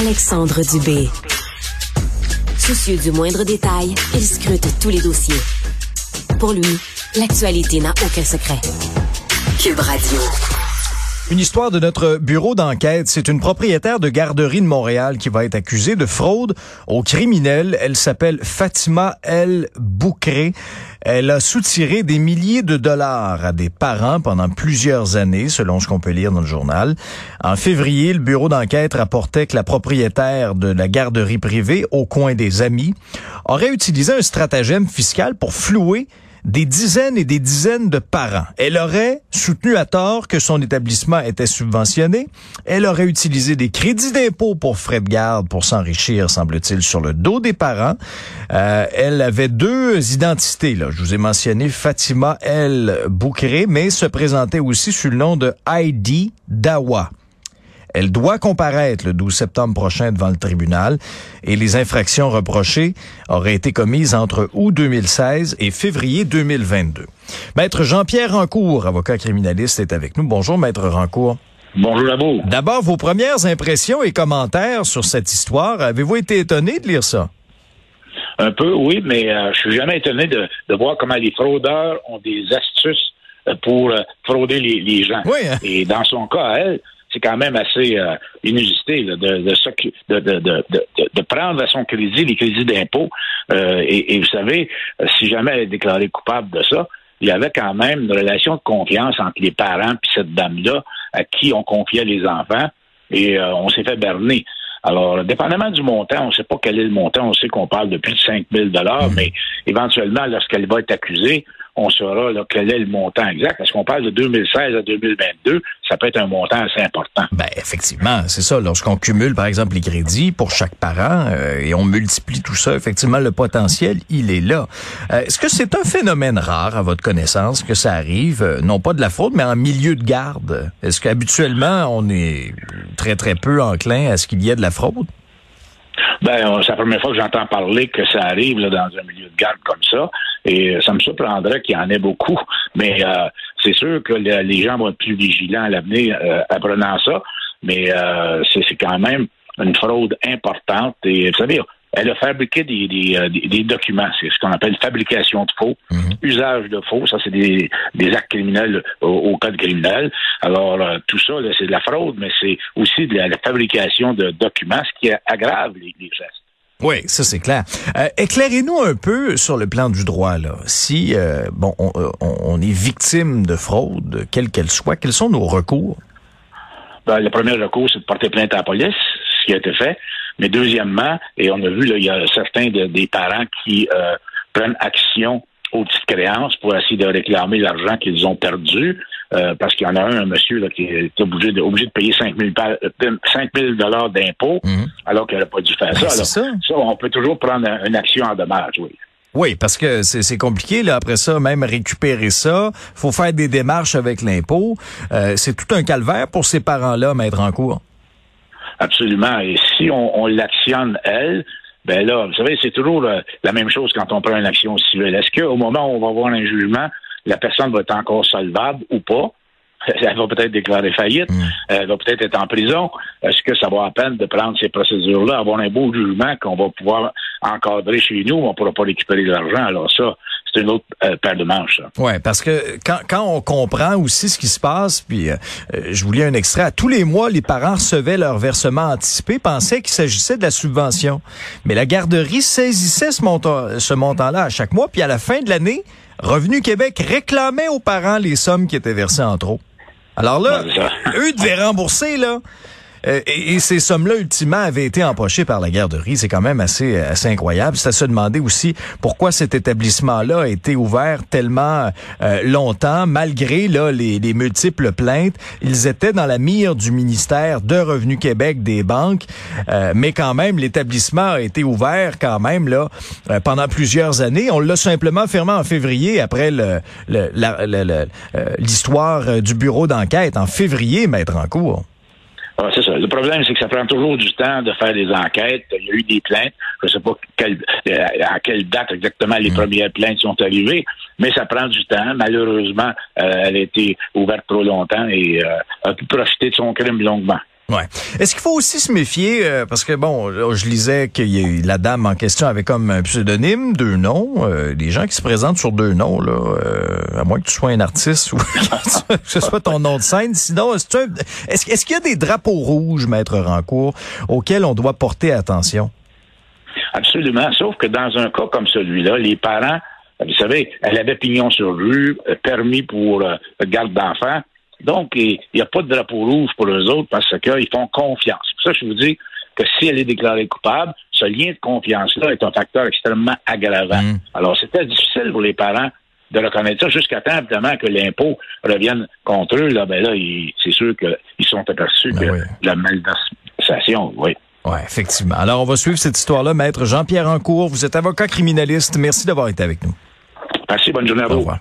Alexandre Dubé. Soucieux du moindre détail, il scrute tous les dossiers. Pour lui, l'actualité n'a aucun secret. Cube Radio. Une histoire de notre bureau d'enquête. C'est une propriétaire de garderie de Montréal qui va être accusée de fraude aux criminels. Elle s'appelle Fatima El Boukré. Elle a soutiré des milliers de dollars à des parents pendant plusieurs années, selon ce qu'on peut lire dans le journal. En février, le bureau d'enquête rapportait que la propriétaire de la garderie privée, au coin des amis, aurait utilisé un stratagème fiscal pour flouer des dizaines et des dizaines de parents. Elle aurait soutenu à tort que son établissement était subventionné. Elle aurait utilisé des crédits d'impôt pour frais de garde pour s'enrichir, semble-t-il, sur le dos des parents. Euh, elle avait deux identités. Là. Je vous ai mentionné Fatima El Boukre, mais se présentait aussi sous le nom de Heidi Dawa. Elle doit comparaître le 12 septembre prochain devant le tribunal et les infractions reprochées auraient été commises entre août 2016 et février 2022. Maître Jean-Pierre Rancourt, avocat criminaliste, est avec nous. Bonjour, Maître Rancourt. Bonjour à vous. D'abord, vos premières impressions et commentaires sur cette histoire. Avez-vous été étonné de lire ça? Un peu, oui, mais euh, je suis jamais étonné de, voir comment les fraudeurs ont des astuces euh, pour euh, frauder les, gens. Oui, hein? Et dans son cas, elle, c'est quand même assez euh, inusité de, de, de, de, prendre à son crédit les crédits d'impôt. Euh, et, vous savez, euh, si jamais elle est déclarée coupable de ça, il y avait quand même une relation de confiance entre les parents et cette dame-là à qui on confiait les enfants et on s'est fait berner. Alors, dépendamment du montant, on ne sait pas quel est le montant, on sait qu'on parle de plus de 5 000 dollars, mmh. mais éventuellement, lorsqu'elle va être accusée, on saura quel est le montant exact? Parce qu'on parle de 2016 à 2022, ça peut être un montant assez important. Ben effectivement, c'est ça. Lorsqu'on cumule, par exemple, les crédits pour chaque parent euh, et on multiplie tout ça, effectivement, le potentiel, il est là. Euh, est-ce que c'est un phénomène rare, à votre connaissance, que ça arrive, euh, non pas de la fraude, mais en milieu de garde? Est-ce qu'habituellement, on est très, très peu enclin à ce qu'il y ait de la fraude? Ben, c'est la première fois que j'entends parler que ça arrive là, dans un milieu de garde comme ça. Et euh, ça me surprendrait qu'il y en ait beaucoup. Mais euh, c'est sûr que les gens vont être plus vigilants à l'avenir euh, apprenant ça. Mais c'est quand même une fraude importante. Et vous savez, elle a fabriqué des, des, documents, c'est ce qu'on appelle fabrication de faux, mhm. usage de faux, ça c'est des, actes criminels au, code criminel. Alors tout ça, c'est de la fraude, mais c'est aussi de la, fabrication de documents, ce qui aggrave les gestes. Oui, ça c'est clair. Euh, éclairez-nous un peu sur le plan du droit là. Si euh, bon, euh, on, est victime de fraude, quelle qu'elle soit, quels sont nos recours? Ben, le premier recours, c'est de porter plainte à la police, ce qui a été fait. Mais deuxièmement, et on a vu là, il y a certains des parents qui prennent action aux petites créances pour essayer de réclamer l'argent qu'ils ont perdu. Euh, parce qu'il y en a un, un monsieur là, qui est obligé de, obligé de payer 5 000, euh, dollars d'impôts mhm. alors qu'il n'aurait pas dû faire ben, ça. ça. on peut toujours prendre une action en dommage, oui. Oui, parce que c'est compliqué, là, après ça, même récupérer ça. faut faire des démarches avec l'impôt. Euh, c'est tout un calvaire pour ces parents-là, mettre en cours. Absolument. Et si on, on l'actionne, elle, ben là, vous savez, c'est toujours la même chose quand on prend une action civile. Est-ce qu'au moment où on va avoir un jugement, la personne va être encore solvable ou pas? Elle va peut-être déclarer faillite, mm. elle va peut-être être en prison. Est-ce que ça vaut la peine de prendre ces procédures-là, avoir un beau jugement qu'on va pouvoir encadrer chez nous, on ne pourra pas récupérer de l'argent? Alors ça, c'est une autre euh, paire de manches. Oui, parce que quand, quand on comprend aussi ce qui se passe, puis euh, euh, je vous lis un extrait, à tous les mois, les parents recevaient leur versement anticipé, pensaient qu'il s'agissait de la subvention. Mais la garderie saisissait ce montant, ce montant-là à chaque mois, puis à la fin de l'année, Revenu Québec réclamait aux parents les sommes qui étaient versées en trop. Alors là, eux devaient rembourser, là. Euh, et, ces sommes-là, ultimement, avaient été empochées par la garderie. C'est quand même assez, assez incroyable. C'est à se demander aussi pourquoi cet établissement-là a été ouvert tellement euh, longtemps, malgré là, les, les, multiples plaintes. Ils étaient dans la mire du ministère de Revenu Québec, des banques, euh, mais quand même, l'établissement a été ouvert quand même là pendant plusieurs années. On l'a simplement fermé en février après l'histoire le, du bureau d'enquête. En février, maître en cours. Ah, c'est ça. Le problème, c'est que ça prend toujours du temps de faire des enquêtes. Il y a eu des plaintes. Je ne sais pas euh, à quelle date exactement les mm. premières plaintes sont arrivées, mais ça prend du temps. Malheureusement, euh, elle a été ouverte trop longtemps et euh, a pu profiter de son crime longuement. Ouais. Est-ce qu'il faut aussi se méfier euh, parce que bon, je lisais que la dame en question avait comme un pseudonyme, deux noms. Euh, les gens qui se présentent sur deux noms là, euh, à moins que tu sois un artiste ou que ce soit ton nom de scène. Sinon, est-ce est qu'il y a des drapeaux rouges, maître Rancourt, auxquels on doit porter attention? Absolument. Sauf que dans un cas comme celui-là, les parents, vous savez, elle avait pignon sur rue, permis pour garde d'enfants. Donc, il n'y a pas de drapeau rouge pour eux autres parce qu'ils font confiance. Pour ça, je vous dis que si elle est déclarée coupable, ce lien de confiance-là est un facteur extrêmement aggravant. Mm. Alors, c'était difficile pour les parents de reconnaître ça jusqu'à temps, évidemment, que l'impôt revienne contre eux. Là, ben là, c'est sûr qu'ils sont aperçus ben que la malversation, oui. Oui, effectivement. Alors, on va suivre cette histoire-là. Maître Jean-Pierre Ancourt, vous êtes avocat criminaliste. Merci d'avoir été avec nous. Merci, bonne journée à vous. Au revoir.